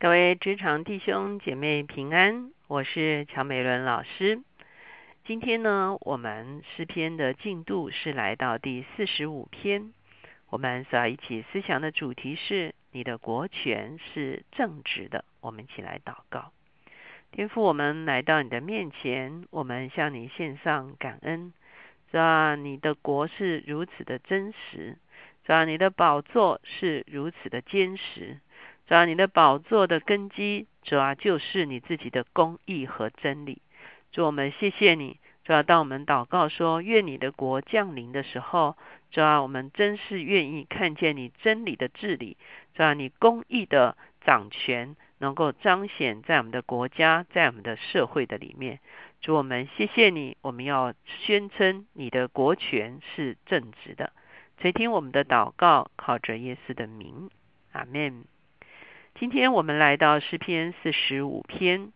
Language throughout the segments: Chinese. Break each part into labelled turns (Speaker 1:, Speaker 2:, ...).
Speaker 1: 各位职场弟兄姐妹平安，我是乔美伦老师。今天呢，我们诗篇的进度是来到第四十五篇。我们所要一起思想的主题是：你的国权是正直的。我们一起来祷告，天父，我们来到你的面前，我们向你献上感恩。是吧？你的国是如此的真实，是吧？你的宝座是如此的坚实，主啊？你的宝座的根基，主要就是你自己的公义和真理。主，我们谢谢你。主要当我们祷告说愿你的国降临的时候，主要我们真是愿意看见你真理的治理，主啊你公义的掌权能够彰显在我们的国家，在我们的社会的里面。主我们谢谢你，我们要宣称你的国权是正直的。垂听我们的祷告，靠着耶稣的名，阿门。今天我们来到诗篇四十五篇，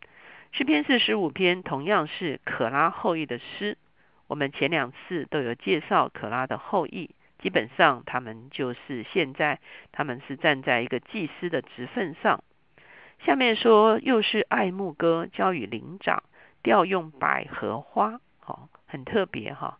Speaker 1: 诗篇四十五篇同样是可拉后裔的诗。我们前两次都有介绍可拉的后裔，基本上他们就是现在他们是站在一个祭司的职分上。下面说，又是爱慕歌交与灵长。调用百合花，好，很特别哈。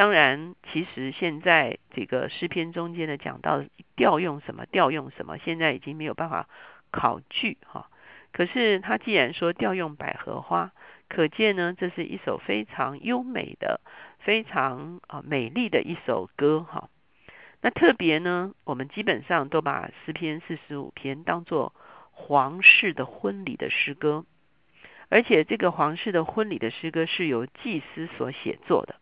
Speaker 1: 当然，其实现在这个诗篇中间的讲到调用什么，调用什么，现在已经没有办法考据哈。可是他既然说调用百合花，可见呢，这是一首非常优美的、非常啊美丽的一首歌哈。那特别呢，我们基本上都把诗篇四十五篇当做皇室的婚礼的诗歌。而且这个皇室的婚礼的诗歌是由祭司所写作的。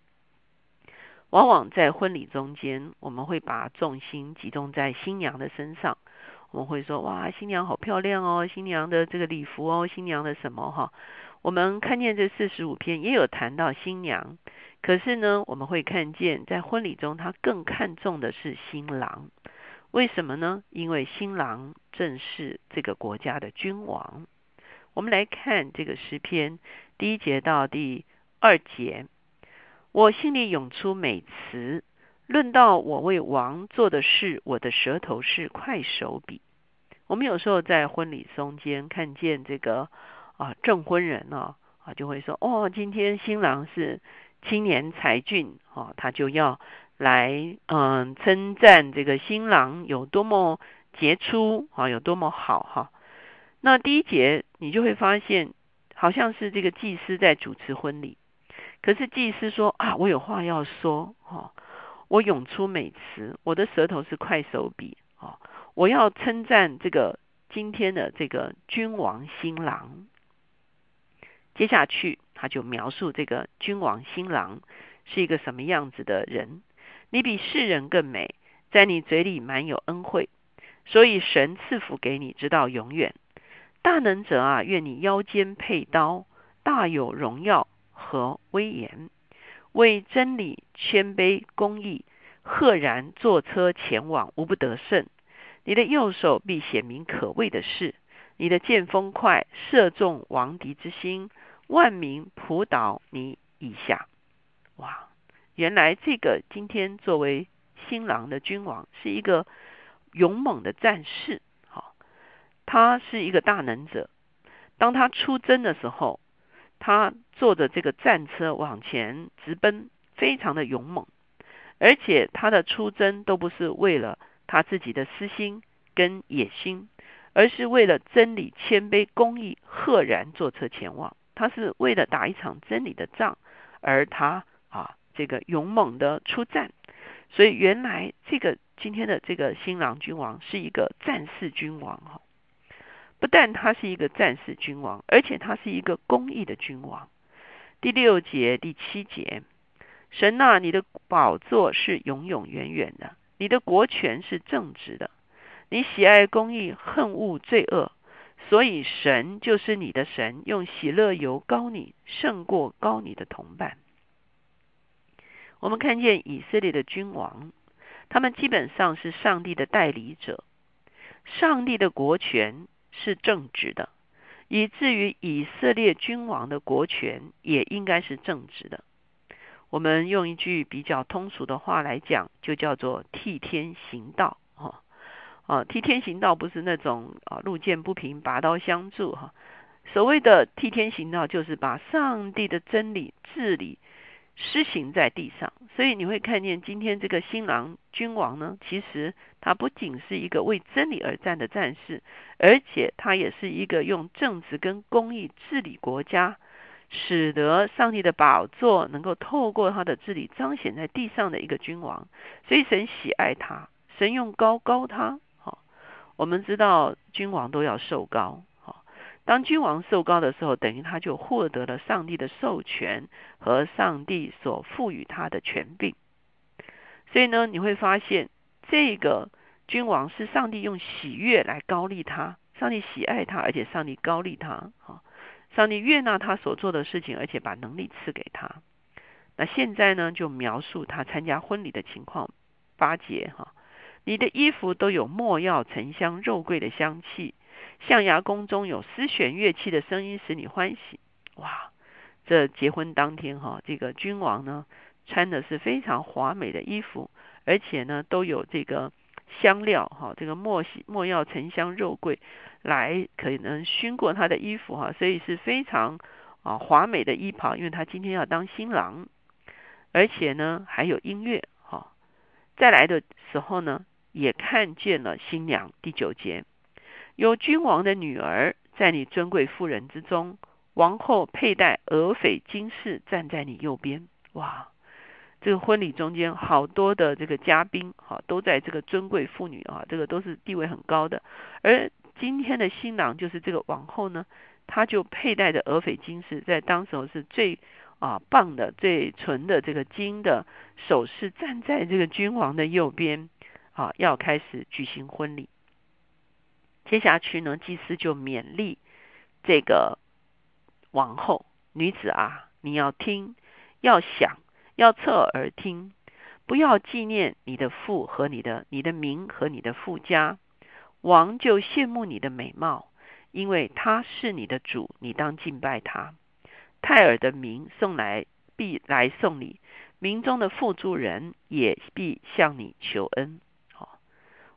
Speaker 1: 往往在婚礼中间，我们会把重心集中在新娘的身上。我们会说：“哇，新娘好漂亮哦，新娘的这个礼服哦，新娘的什么哈？”我们看见这四十五篇也有谈到新娘，可是呢，我们会看见在婚礼中，他更看重的是新郎。为什么呢？因为新郎正是这个国家的君王。我们来看这个诗篇第一节到第二节，我心里涌出美词，论到我为王做的事，我的舌头是快手笔。我们有时候在婚礼中间看见这个啊证婚人呢啊就会说哦，今天新郎是青年才俊啊，他就要来嗯称赞这个新郎有多么杰出啊，有多么好哈。那第一节你就会发现，好像是这个祭司在主持婚礼，可是祭司说啊，我有话要说，哈，我涌出美词，我的舌头是快手笔，啊，我要称赞这个今天的这个君王新郎。接下去他就描述这个君王新郎是一个什么样子的人，你比世人更美，在你嘴里满有恩惠，所以神赐福给你，直到永远。大能者啊，愿你腰间佩刀，大有荣耀和威严，为真理谦卑公义，赫然坐车前往，无不得胜。你的右手必显明可畏的事，你的剑锋快，射中王敌之心，万民扑倒你以下。哇！原来这个今天作为新郎的君王，是一个勇猛的战士。他是一个大能者，当他出征的时候，他坐着这个战车往前直奔，非常的勇猛，而且他的出征都不是为了他自己的私心跟野心，而是为了真理、谦卑、公义，赫然坐车前往。他是为了打一场真理的仗，而他啊，这个勇猛的出战。所以原来这个今天的这个新郎君王是一个战士君王哈。不但他是一个战士君王，而且他是一个公义的君王。第六节、第七节，神啊，你的宝座是永永远远的，你的国权是正直的，你喜爱公义，恨恶罪恶，所以神就是你的神，用喜乐油膏你，胜过高你的同伴。我们看见以色列的君王，他们基本上是上帝的代理者，上帝的国权。是正直的，以至于以色列君王的国权也应该是正直的。我们用一句比较通俗的话来讲，就叫做替天行道。哦啊，替天行道不是那种啊路见不平拔刀相助哈。所谓的替天行道，就是把上帝的真理治理施行在地上。所以你会看见今天这个新郎君王呢，其实他不仅是一个为真理而战的战士，而且他也是一个用正直跟公义治理国家，使得上帝的宝座能够透过他的治理彰显在地上的一个君王。所以神喜爱他，神用高高他。我们知道君王都要受高，当君王受高的时候，等于他就获得了上帝的授权和上帝所赋予他的权柄。所以呢，你会发现这个君王是上帝用喜悦来高立他，上帝喜爱他，而且上帝高立他，哈，上帝悦纳他所做的事情，而且把能力赐给他。那现在呢，就描述他参加婚礼的情况，八节哈。你的衣服都有没药、沉香、肉桂的香气，象牙宫中有丝弦乐器的声音使你欢喜。哇，这结婚当天哈，这个君王呢穿的是非常华美的衣服，而且呢都有这个香料哈，这个墨墨药、沉香、肉桂来可能熏过他的衣服哈，所以是非常啊华美的衣袍，因为他今天要当新郎，而且呢还有音乐哈。再来的时候呢。也看见了新娘第九节，有君王的女儿在你尊贵妇人之中，王后佩戴鹅翡金饰站在你右边。哇，这个婚礼中间好多的这个嘉宾，哈，都在这个尊贵妇女啊，这个都是地位很高的。而今天的新郎就是这个王后呢，她就佩戴着鹅翡金饰，在当时候是最啊棒的、最纯的这个金的首饰，站在这个君王的右边。好，要开始举行婚礼。接下去呢，祭司就勉励这个王后女子啊，你要听，要想，要侧耳听，不要纪念你的父和你的你的名和你的父家。王就羡慕你的美貌，因为他是你的主，你当敬拜他。泰尔的名送来，必来送礼；民中的富助人也必向你求恩。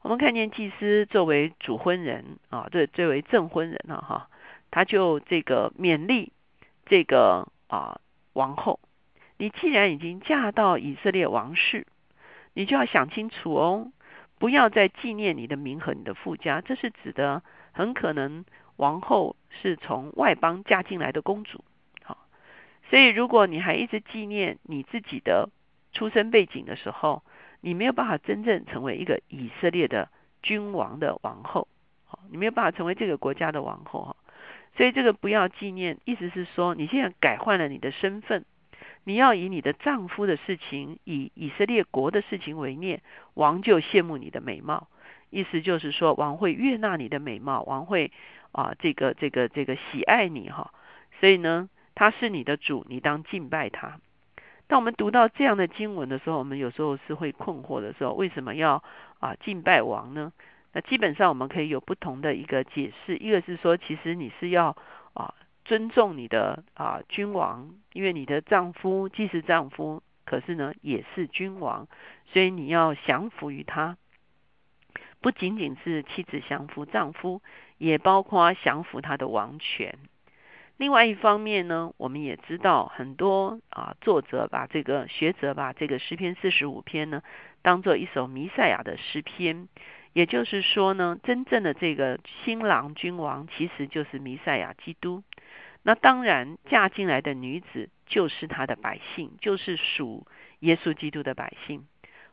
Speaker 1: 我们看见祭司作为主婚人啊，这作为证婚人了哈，他就这个勉励这个啊王后，你既然已经嫁到以色列王室，你就要想清楚哦，不要再纪念你的名和你的富家。这是指的很可能王后是从外邦嫁进来的公主，好，所以如果你还一直纪念你自己的出生背景的时候，你没有办法真正成为一个以色列的君王的王后，好，你没有办法成为这个国家的王后哈。所以这个不要纪念，意思是说你现在改换了你的身份，你要以你的丈夫的事情，以以色列国的事情为念，王就羡慕你的美貌，意思就是说王会悦纳你的美貌，王会啊这个这个这个喜爱你哈。所以呢，他是你的主，你当敬拜他。当我们读到这样的经文的时候，我们有时候是会困惑的时候，为什么要啊敬拜王呢？那基本上我们可以有不同的一个解释，一个是说，其实你是要啊尊重你的啊君王，因为你的丈夫既是丈夫，可是呢也是君王，所以你要降服于他，不仅仅是妻子降服丈夫，也包括降服他的王权。另外一方面呢，我们也知道很多啊作者把这个学者把这个诗篇四十五篇呢当做一首弥赛亚的诗篇，也就是说呢，真正的这个新郎君王其实就是弥赛亚基督。那当然嫁进来的女子就是他的百姓，就是属耶稣基督的百姓。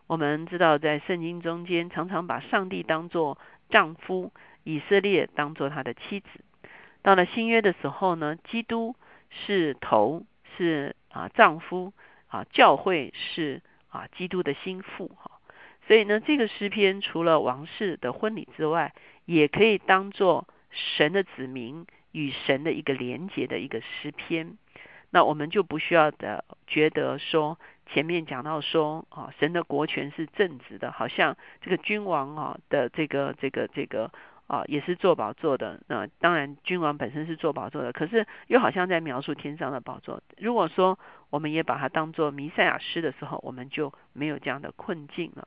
Speaker 1: 我们知道在圣经中间常常把上帝当作丈夫，以色列当作他的妻子。到了新约的时候呢，基督是头，是啊丈夫啊，教会是啊基督的心腹哈。所以呢，这个诗篇除了王室的婚礼之外，也可以当做神的子民与神的一个连结的一个诗篇。那我们就不需要的觉得说前面讲到说啊，神的国权是正直的，好像这个君王啊的这个这个这个。啊，也是做宝座的。那当然，君王本身是做宝座的，可是又好像在描述天上的宝座。如果说我们也把它当做弥赛亚诗的时候，我们就没有这样的困境了。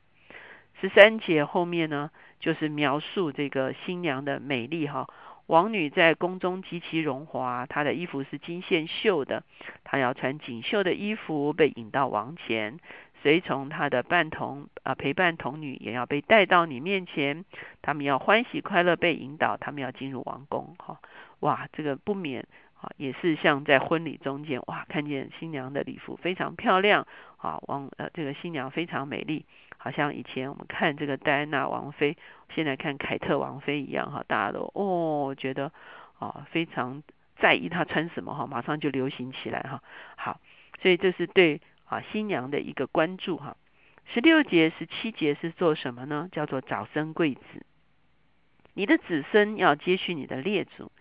Speaker 1: 十三节后面呢，就是描述这个新娘的美丽哈。王女在宫中极其荣华，她的衣服是金线绣的，她要穿锦绣的衣服被引到王前，随从他的伴童啊陪伴童女也要被带到你面前，他们要欢喜快乐被引导，他们要进入王宫哈。哇，这个不免啊也是像在婚礼中间哇，看见新娘的礼服非常漂亮啊，王呃这个新娘非常美丽。好像以前我们看这个戴安娜王妃，现在看凯特王妃一样哈，大家都哦觉得啊非常在意她穿什么哈，马上就流行起来哈。好，所以这是对啊新娘的一个关注哈。十六节、十七节是做什么呢？叫做早生贵子，你的子孙要接续你的列祖，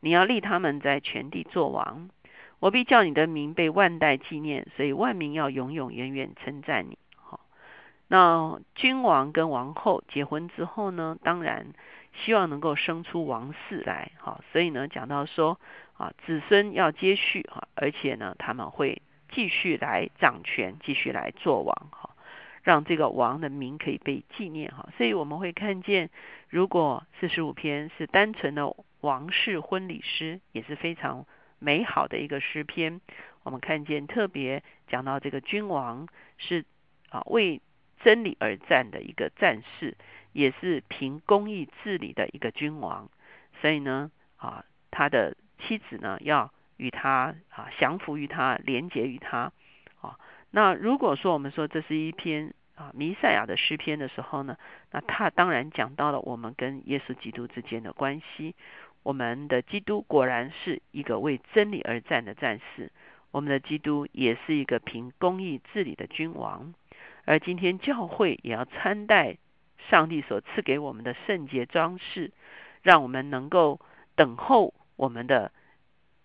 Speaker 1: 你要立他们在全地做王，我必叫你的名被万代纪念，所以万民要永永远远称赞你。那君王跟王后结婚之后呢，当然希望能够生出王室来，哈，所以呢讲到说啊，子孙要接续哈，而且呢他们会继续来掌权，继续来做王，哈，让这个王的名可以被纪念，哈，所以我们会看见，如果四十五篇是单纯的王室婚礼诗，也是非常美好的一个诗篇。我们看见特别讲到这个君王是啊为真理而战的一个战士，也是凭公义治理的一个君王。所以呢，啊，他的妻子呢，要与他啊降服于他，连结于他。啊，那如果说我们说这是一篇啊弥赛亚的诗篇的时候呢，那他当然讲到了我们跟耶稣基督之间的关系。我们的基督果然是一个为真理而战的战士，我们的基督也是一个凭公义治理的君王。而今天教会也要参戴上帝所赐给我们的圣洁装饰，让我们能够等候我们的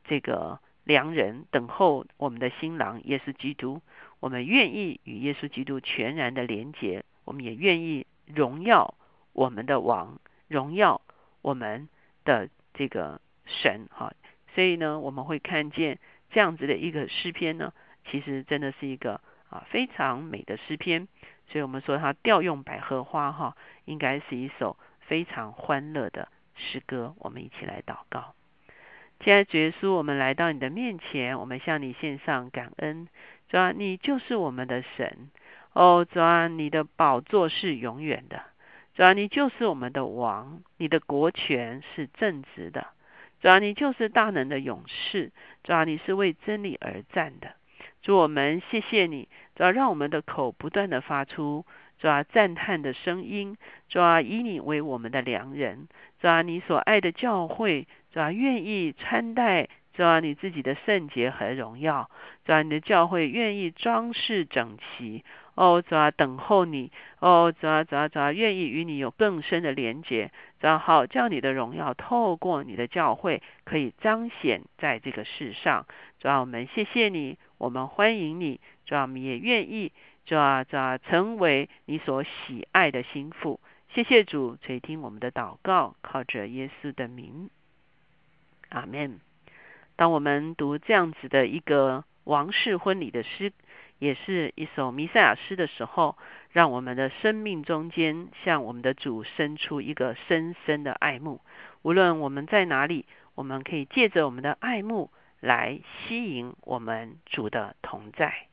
Speaker 1: 这个良人，等候我们的新郎耶稣基督。我们愿意与耶稣基督全然的连结，我们也愿意荣耀我们的王，荣耀我们的这个神。哈，所以呢，我们会看见这样子的一个诗篇呢，其实真的是一个。啊，非常美的诗篇，所以我们说它调用百合花哈，应该是一首非常欢乐的诗歌。我们一起来祷告，亲爱的主耶稣，我们来到你的面前，我们向你献上感恩。主啊，你就是我们的神。哦，主啊，你的宝座是永远的，主啊，你就是我们的王，你的国权是正直的，主啊，你就是大能的勇士，主啊，你是为真理而战的。主我们谢谢你，主要让我们的口不断的发出主要赞叹的声音，主要以你为我们的良人，主要你所爱的教会，主要愿意穿戴，主要你自己的圣洁和荣耀，主要你的教会愿意装饰整齐，哦，主要等候你，哦，主要主要主要愿意与你有更深的连结，主要好叫你的荣耀透过你的教会可以彰显在这个世上，主要我们谢谢你。我们欢迎你，主啊，我们也愿意，主啊，主啊，成为你所喜爱的心腹。谢谢主垂听我们的祷告，靠着耶稣的名，阿门。当我们读这样子的一个王室婚礼的诗，也是一首弥赛亚诗的时候，让我们的生命中间向我们的主生出一个深深的爱慕。无论我们在哪里，我们可以借着我们的爱慕。来吸引我们主的同在。